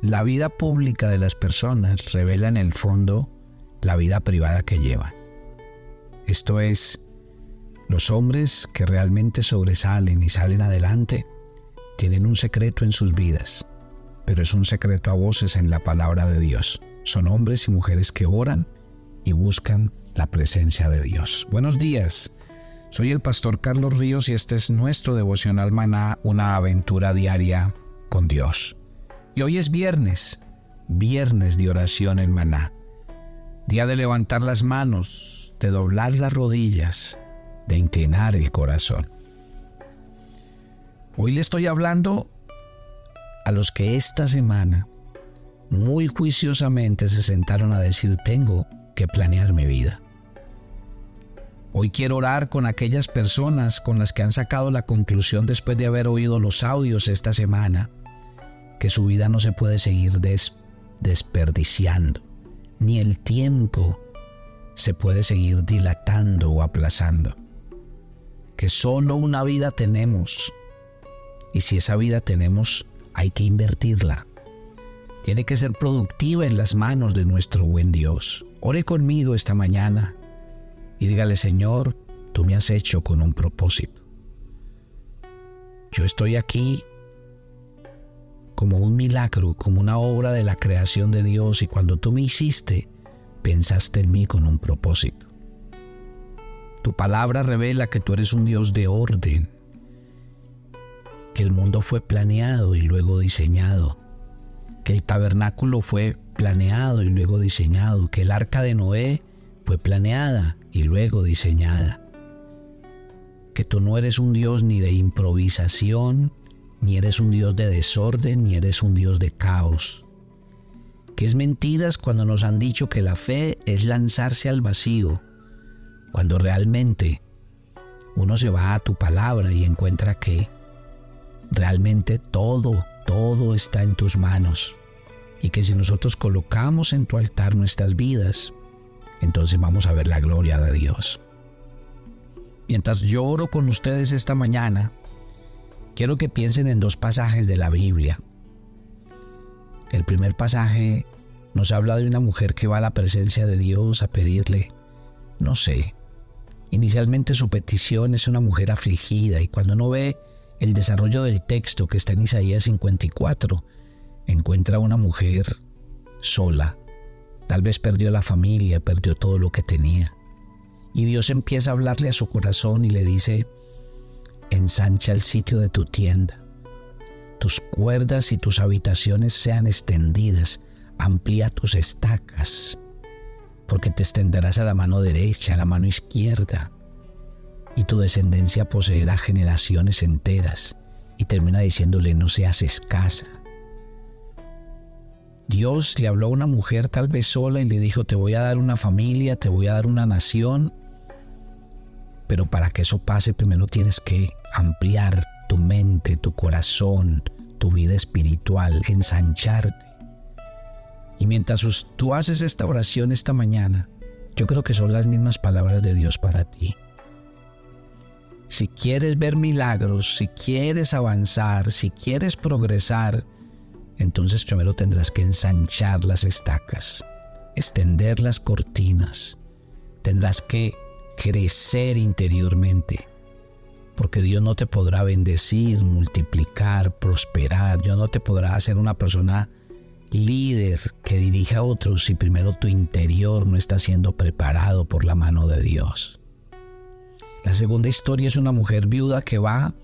La vida pública de las personas revela en el fondo la vida privada que llevan. Esto es, los hombres que realmente sobresalen y salen adelante tienen un secreto en sus vidas, pero es un secreto a voces en la palabra de Dios. Son hombres y mujeres que oran y buscan la presencia de Dios. Buenos días. Soy el pastor Carlos Ríos y este es nuestro devocional maná, una aventura diaria con Dios. Y hoy es viernes, viernes de oración en maná. Día de levantar las manos, de doblar las rodillas, de inclinar el corazón. Hoy le estoy hablando a los que esta semana muy juiciosamente se sentaron a decir tengo que planear mi vida. Hoy quiero orar con aquellas personas con las que han sacado la conclusión después de haber oído los audios esta semana, que su vida no se puede seguir desperdiciando, ni el tiempo se puede seguir dilatando o aplazando. Que solo una vida tenemos, y si esa vida tenemos, hay que invertirla. Tiene que ser productiva en las manos de nuestro buen Dios. Ore conmigo esta mañana y dígale, Señor, tú me has hecho con un propósito. Yo estoy aquí como un milagro, como una obra de la creación de Dios y cuando tú me hiciste, pensaste en mí con un propósito. Tu palabra revela que tú eres un Dios de orden, que el mundo fue planeado y luego diseñado, que el tabernáculo fue planeado y luego diseñado, que el arca de Noé fue planeada y luego diseñada. Que tú no eres un Dios ni de improvisación, ni eres un Dios de desorden, ni eres un Dios de caos. Que es mentiras cuando nos han dicho que la fe es lanzarse al vacío, cuando realmente uno se va a tu palabra y encuentra que realmente todo, todo está en tus manos y que si nosotros colocamos en tu altar nuestras vidas, entonces vamos a ver la gloria de Dios. Mientras yo oro con ustedes esta mañana, quiero que piensen en dos pasajes de la Biblia. El primer pasaje nos habla de una mujer que va a la presencia de Dios a pedirle, no sé, inicialmente su petición es una mujer afligida y cuando uno ve el desarrollo del texto que está en Isaías 54, encuentra a una mujer sola, Tal vez perdió la familia, perdió todo lo que tenía. Y Dios empieza a hablarle a su corazón y le dice, ensancha el sitio de tu tienda. Tus cuerdas y tus habitaciones sean extendidas. Amplía tus estacas, porque te extenderás a la mano derecha, a la mano izquierda, y tu descendencia poseerá generaciones enteras. Y termina diciéndole, no seas escasa. Dios le habló a una mujer tal vez sola y le dijo, te voy a dar una familia, te voy a dar una nación, pero para que eso pase primero tienes que ampliar tu mente, tu corazón, tu vida espiritual, ensancharte. Y mientras tú haces esta oración esta mañana, yo creo que son las mismas palabras de Dios para ti. Si quieres ver milagros, si quieres avanzar, si quieres progresar, entonces primero tendrás que ensanchar las estacas, extender las cortinas, tendrás que crecer interiormente, porque Dios no te podrá bendecir, multiplicar, prosperar, Dios no te podrá hacer una persona líder que dirija a otros si primero tu interior no está siendo preparado por la mano de Dios. La segunda historia es una mujer viuda que va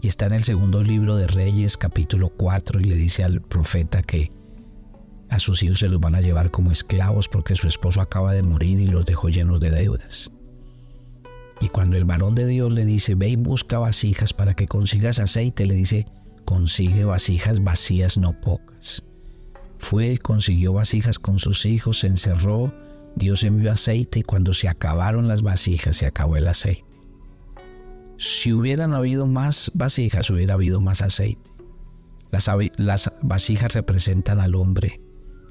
y está en el segundo libro de Reyes capítulo 4 y le dice al profeta que a sus hijos se los van a llevar como esclavos porque su esposo acaba de morir y los dejó llenos de deudas. Y cuando el varón de Dios le dice, ve y busca vasijas para que consigas aceite, le dice, consigue vasijas vacías, no pocas. Fue, consiguió vasijas con sus hijos, se encerró, Dios envió aceite y cuando se acabaron las vasijas, se acabó el aceite. Si hubieran habido más vasijas, hubiera habido más aceite. Las, las, vasijas representan al hombre,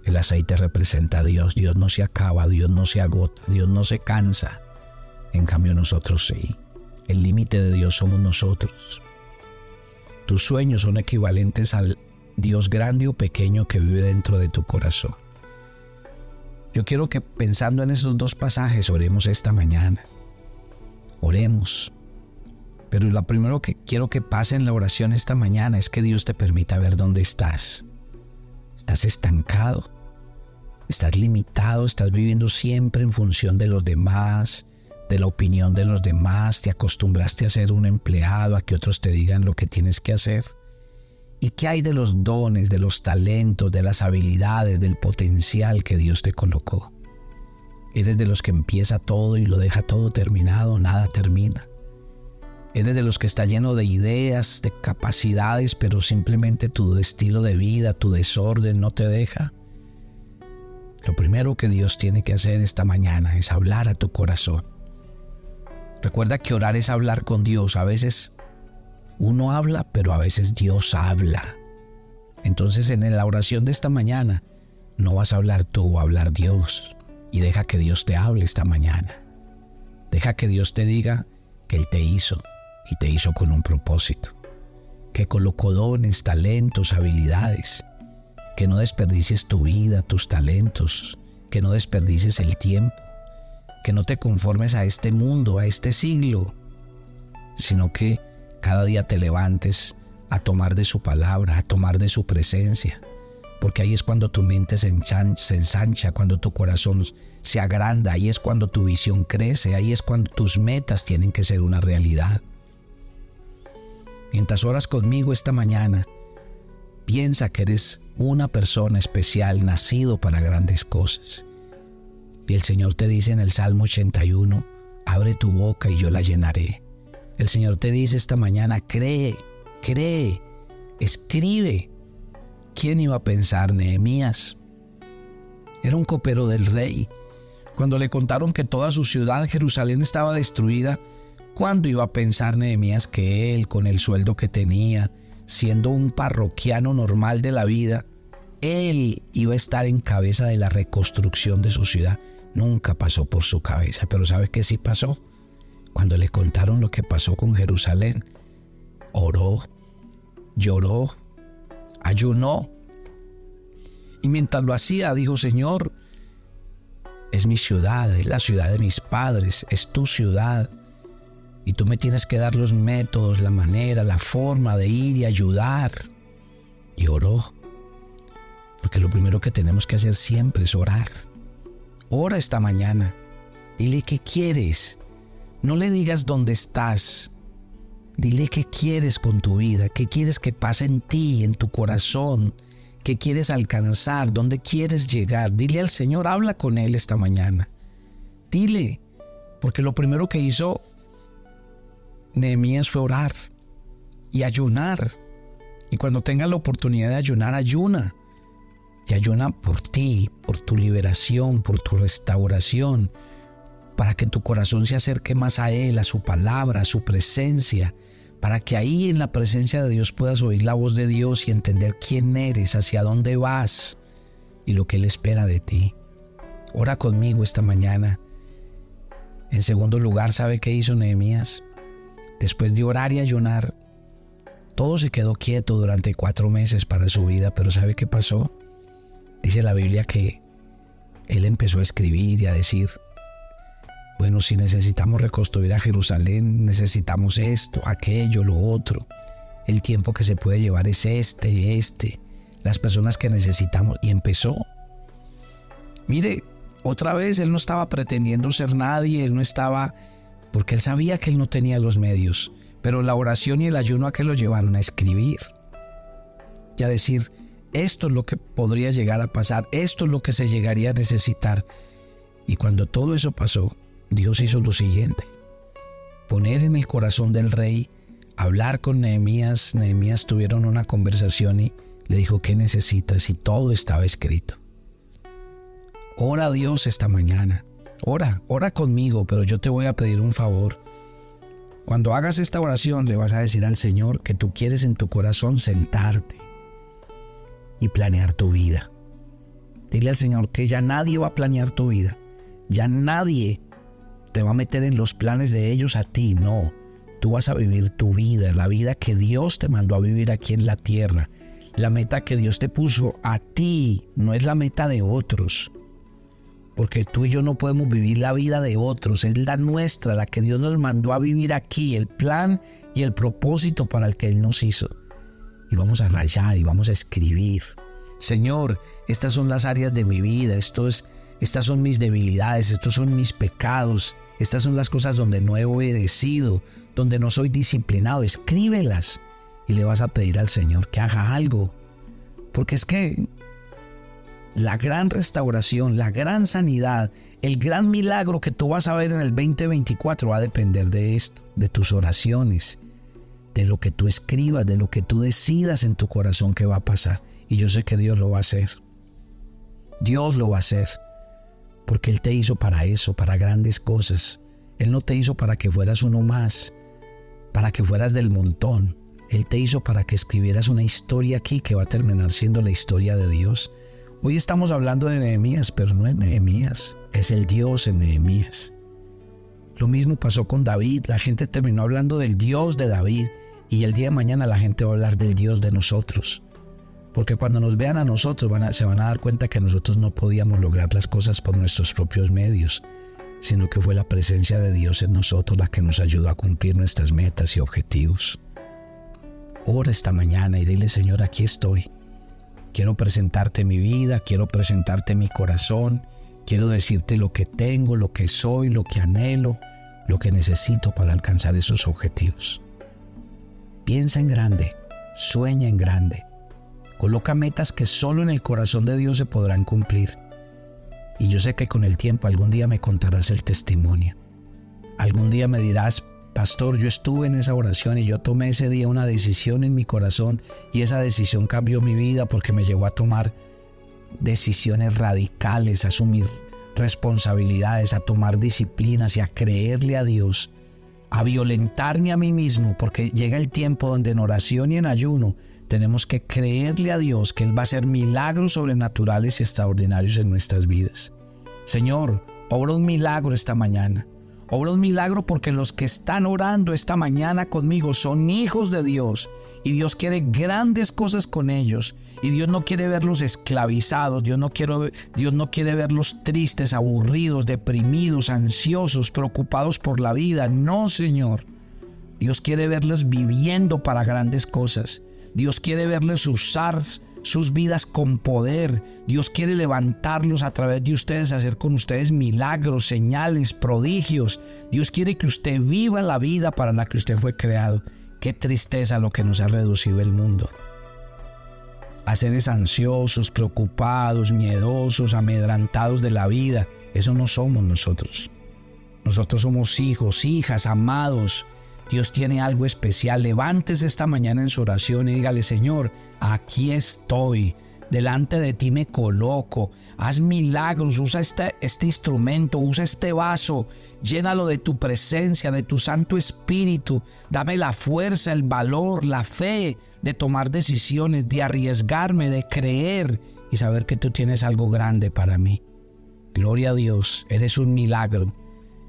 el aceite representa a Dios. Dios no se acaba, Dios no se agota, Dios no se cansa. En cambio nosotros sí. El límite de Dios somos nosotros. Tus sueños son equivalentes al Dios grande o pequeño que vive dentro de tu corazón. Yo quiero que pensando en esos dos pasajes oremos esta mañana. Oremos. Pero lo primero que quiero que pase en la oración esta mañana es que Dios te permita ver dónde estás. Estás estancado. Estás limitado. Estás viviendo siempre en función de los demás, de la opinión de los demás. Te acostumbraste a ser un empleado, a que otros te digan lo que tienes que hacer. ¿Y qué hay de los dones, de los talentos, de las habilidades, del potencial que Dios te colocó? Eres de los que empieza todo y lo deja todo terminado, nada termina. Eres de los que está lleno de ideas, de capacidades, pero simplemente tu estilo de vida, tu desorden no te deja. Lo primero que Dios tiene que hacer esta mañana es hablar a tu corazón. Recuerda que orar es hablar con Dios. A veces uno habla, pero a veces Dios habla. Entonces en la oración de esta mañana no vas a hablar tú, va a hablar Dios. Y deja que Dios te hable esta mañana. Deja que Dios te diga que Él te hizo y te hizo con un propósito. Que colocó dones, talentos, habilidades. Que no desperdicies tu vida, tus talentos. Que no desperdicies el tiempo. Que no te conformes a este mundo, a este siglo. Sino que cada día te levantes a tomar de su palabra, a tomar de su presencia, porque ahí es cuando tu mente se, ensancha, cuando tu corazón se agranda, ahí es cuando tu visión crece, ahí es cuando tus metas tienen que ser una realidad. Mientras oras conmigo esta mañana, piensa que eres una persona especial, nacido para grandes cosas. Y el Señor te dice en el Salmo 81, abre tu boca y yo la llenaré. El Señor te dice esta mañana, cree, cree, escribe. ¿Quién iba a pensar Nehemías? Era un copero del rey. Cuando le contaron que toda su ciudad, Jerusalén, estaba destruida, ¿cuándo iba a pensar Nehemías que él, con el sueldo que tenía, siendo un parroquiano normal de la vida, él iba a estar en cabeza de la reconstrucción de su ciudad? Nunca pasó por su cabeza, pero ¿sabe qué sí pasó? Cuando le contaron lo que pasó con Jerusalén, oró, lloró, ayunó. Y mientras lo hacía, dijo, Señor, es mi ciudad, es la ciudad de mis padres, es tu ciudad. Y tú me tienes que dar los métodos, la manera, la forma de ir y ayudar. Y oró. Porque lo primero que tenemos que hacer siempre es orar. Ora esta mañana. Dile qué quieres. No le digas dónde estás. Dile qué quieres con tu vida, qué quieres que pase en ti, en tu corazón, qué quieres alcanzar, dónde quieres llegar. Dile al Señor, habla con Él esta mañana. Dile, porque lo primero que hizo Nehemías fue orar y ayunar. Y cuando tenga la oportunidad de ayunar, ayuna. Y ayuna por ti, por tu liberación, por tu restauración, para que tu corazón se acerque más a Él, a su palabra, a su presencia, para que ahí en la presencia de Dios puedas oír la voz de Dios y entender quién eres, hacia dónde vas y lo que Él espera de ti. Ora conmigo esta mañana. En segundo lugar, ¿sabe qué hizo Nehemías? Después de orar y ayunar, todo se quedó quieto durante cuatro meses para su vida, pero ¿sabe qué pasó? Dice la Biblia que él empezó a escribir y a decir, bueno, si necesitamos reconstruir a Jerusalén, necesitamos esto, aquello, lo otro. El tiempo que se puede llevar es este, este. Las personas que necesitamos. Y empezó. Mire, otra vez él no estaba pretendiendo ser nadie, él no estaba, porque él sabía que él no tenía los medios. Pero la oración y el ayuno a que lo llevaron a escribir. Y a decir, esto es lo que podría llegar a pasar, esto es lo que se llegaría a necesitar. Y cuando todo eso pasó, Dios hizo lo siguiente. Poner en el corazón del rey, hablar con Nehemías. Nehemías tuvieron una conversación y le dijo, ¿qué necesitas? Y todo estaba escrito. Ora a Dios esta mañana. Ora, ora conmigo, pero yo te voy a pedir un favor. Cuando hagas esta oración le vas a decir al Señor que tú quieres en tu corazón sentarte y planear tu vida. Dile al Señor que ya nadie va a planear tu vida. Ya nadie te va a meter en los planes de ellos a ti, no. Tú vas a vivir tu vida, la vida que Dios te mandó a vivir aquí en la tierra, la meta que Dios te puso a ti, no es la meta de otros. Porque tú y yo no podemos vivir la vida de otros, es la nuestra, la que Dios nos mandó a vivir aquí, el plan y el propósito para el que Él nos hizo. Y vamos a rayar y vamos a escribir. Señor, estas son las áreas de mi vida, esto es, estas son mis debilidades, estos son mis pecados, estas son las cosas donde no he obedecido, donde no soy disciplinado. Escríbelas y le vas a pedir al Señor que haga algo. Porque es que la gran restauración, la gran sanidad, el gran milagro que tú vas a ver en el 2024 va a depender de esto, de tus oraciones, de lo que tú escribas, de lo que tú decidas en tu corazón que va a pasar. Y yo sé que Dios lo va a hacer. Dios lo va a hacer. Porque Él te hizo para eso, para grandes cosas. Él no te hizo para que fueras uno más, para que fueras del montón. Él te hizo para que escribieras una historia aquí que va a terminar siendo la historia de Dios. Hoy estamos hablando de Nehemías, pero no es Nehemías, es el Dios en Nehemías. Lo mismo pasó con David, la gente terminó hablando del Dios de David y el día de mañana la gente va a hablar del Dios de nosotros. Porque cuando nos vean a nosotros se van a dar cuenta que nosotros no podíamos lograr las cosas por nuestros propios medios, sino que fue la presencia de Dios en nosotros la que nos ayudó a cumplir nuestras metas y objetivos. Ora esta mañana y dile, Señor, aquí estoy. Quiero presentarte mi vida, quiero presentarte mi corazón, quiero decirte lo que tengo, lo que soy, lo que anhelo, lo que necesito para alcanzar esos objetivos. Piensa en grande, sueña en grande, coloca metas que solo en el corazón de Dios se podrán cumplir. Y yo sé que con el tiempo algún día me contarás el testimonio. Algún día me dirás, Pastor, yo estuve en esa oración y yo tomé ese día una decisión en mi corazón y esa decisión cambió mi vida porque me llevó a tomar decisiones radicales, a asumir responsabilidades, a tomar disciplinas y a creerle a Dios, a violentarme a mí mismo, porque llega el tiempo donde en oración y en ayuno tenemos que creerle a Dios que Él va a hacer milagros sobrenaturales y extraordinarios en nuestras vidas. Señor, obra un milagro esta mañana. Obra un milagro porque los que están orando esta mañana conmigo son hijos de Dios y Dios quiere grandes cosas con ellos y Dios no quiere verlos esclavizados, Dios no, quiere, Dios no quiere verlos tristes, aburridos, deprimidos, ansiosos, preocupados por la vida. No, Señor. Dios quiere verlos viviendo para grandes cosas. Dios quiere verles usar sus vidas con poder. Dios quiere levantarlos a través de ustedes, hacer con ustedes milagros, señales, prodigios. Dios quiere que usted viva la vida para la que usted fue creado. Qué tristeza lo que nos ha reducido el mundo. A seres ansiosos, preocupados, miedosos, amedrantados de la vida. Eso no somos nosotros. Nosotros somos hijos, hijas, amados, Dios tiene algo especial. Levántese esta mañana en su oración y dígale, Señor, aquí estoy. Delante de ti me coloco. Haz milagros. Usa este, este instrumento. Usa este vaso. Llénalo de tu presencia, de tu Santo Espíritu. Dame la fuerza, el valor, la fe de tomar decisiones, de arriesgarme, de creer y saber que tú tienes algo grande para mí. Gloria a Dios. Eres un milagro.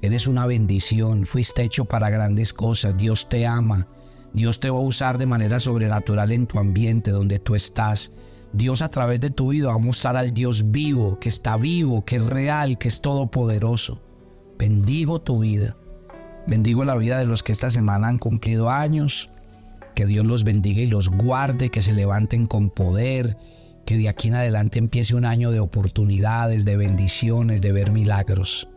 Eres una bendición, fuiste hecho para grandes cosas, Dios te ama, Dios te va a usar de manera sobrenatural en tu ambiente donde tú estás. Dios a través de tu vida va a mostrar al Dios vivo, que está vivo, que es real, que es todopoderoso. Bendigo tu vida. Bendigo la vida de los que esta semana han cumplido años. Que Dios los bendiga y los guarde, que se levanten con poder, que de aquí en adelante empiece un año de oportunidades, de bendiciones, de ver milagros.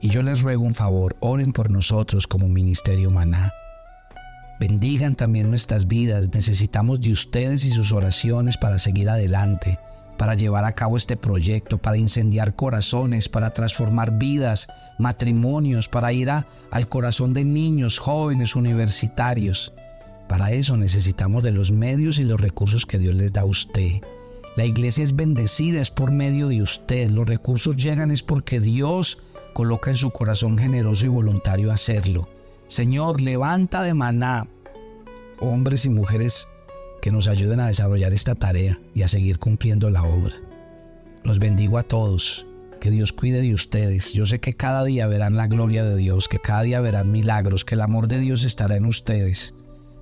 Y yo les ruego un favor, oren por nosotros como Ministerio Maná. Bendigan también nuestras vidas, necesitamos de ustedes y sus oraciones para seguir adelante, para llevar a cabo este proyecto, para incendiar corazones, para transformar vidas, matrimonios, para ir al corazón de niños, jóvenes, universitarios. Para eso necesitamos de los medios y los recursos que Dios les da a usted. La iglesia es bendecida, es por medio de usted. Los recursos llegan es porque Dios coloca en su corazón generoso y voluntario hacerlo. Señor, levanta de maná hombres y mujeres que nos ayuden a desarrollar esta tarea y a seguir cumpliendo la obra. Los bendigo a todos. Que Dios cuide de ustedes. Yo sé que cada día verán la gloria de Dios, que cada día verán milagros, que el amor de Dios estará en ustedes.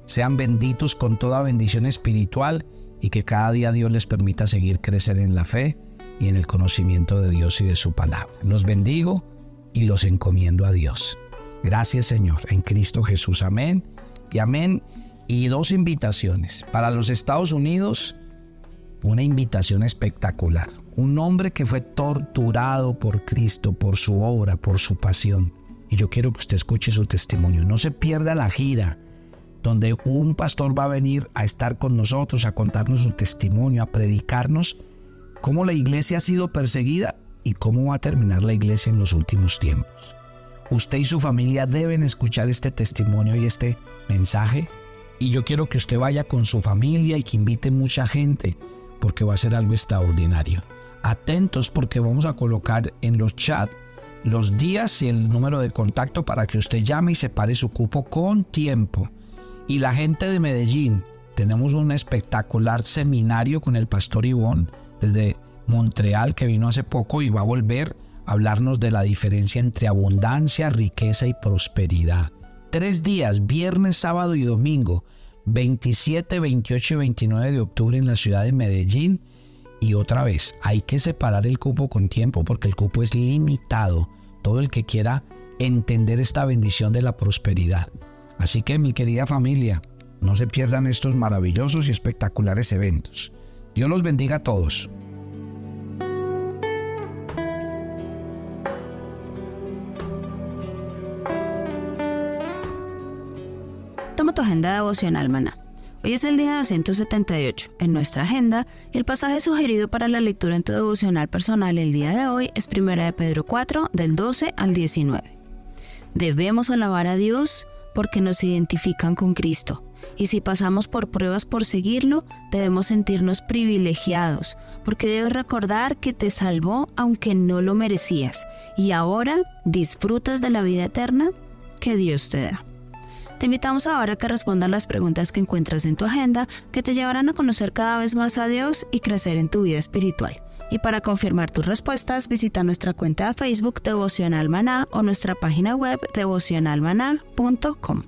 Sean benditos con toda bendición espiritual y que cada día Dios les permita seguir crecer en la fe y en el conocimiento de Dios y de su palabra. Los bendigo y los encomiendo a Dios. Gracias Señor, en Cristo Jesús. Amén y amén. Y dos invitaciones. Para los Estados Unidos, una invitación espectacular. Un hombre que fue torturado por Cristo, por su obra, por su pasión. Y yo quiero que usted escuche su testimonio. No se pierda la gira donde un pastor va a venir a estar con nosotros, a contarnos su testimonio, a predicarnos cómo la iglesia ha sido perseguida y cómo va a terminar la iglesia en los últimos tiempos. Usted y su familia deben escuchar este testimonio y este mensaje y yo quiero que usted vaya con su familia y que invite mucha gente porque va a ser algo extraordinario. Atentos porque vamos a colocar en los chats los días y el número de contacto para que usted llame y separe su cupo con tiempo. Y la gente de Medellín, tenemos un espectacular seminario con el pastor Ivón desde Montreal que vino hace poco y va a volver a hablarnos de la diferencia entre abundancia, riqueza y prosperidad. Tres días, viernes, sábado y domingo, 27, 28 y 29 de octubre en la ciudad de Medellín. Y otra vez, hay que separar el cupo con tiempo porque el cupo es limitado. Todo el que quiera entender esta bendición de la prosperidad. Así que mi querida familia, no se pierdan estos maravillosos y espectaculares eventos. Dios los bendiga a todos. Toma tu agenda devocional, maná. Hoy es el día 278. En nuestra agenda, el pasaje sugerido para la lectura en tu devocional personal el día de hoy es 1 de Pedro 4, del 12 al 19. Debemos alabar a Dios porque nos identifican con Cristo. Y si pasamos por pruebas por seguirlo, debemos sentirnos privilegiados, porque debes recordar que te salvó aunque no lo merecías, y ahora disfrutas de la vida eterna que Dios te da. Te invitamos ahora a que respondas las preguntas que encuentras en tu agenda, que te llevarán a conocer cada vez más a Dios y crecer en tu vida espiritual. Y para confirmar tus respuestas, visita nuestra cuenta de Facebook Devocional Maná o nuestra página web devocionalmaná.com.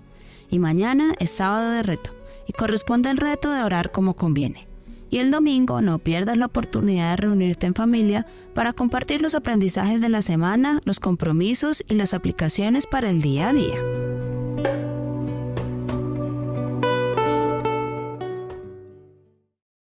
Y mañana es sábado de reto y corresponde el reto de orar como conviene. Y el domingo no pierdas la oportunidad de reunirte en familia para compartir los aprendizajes de la semana, los compromisos y las aplicaciones para el día a día.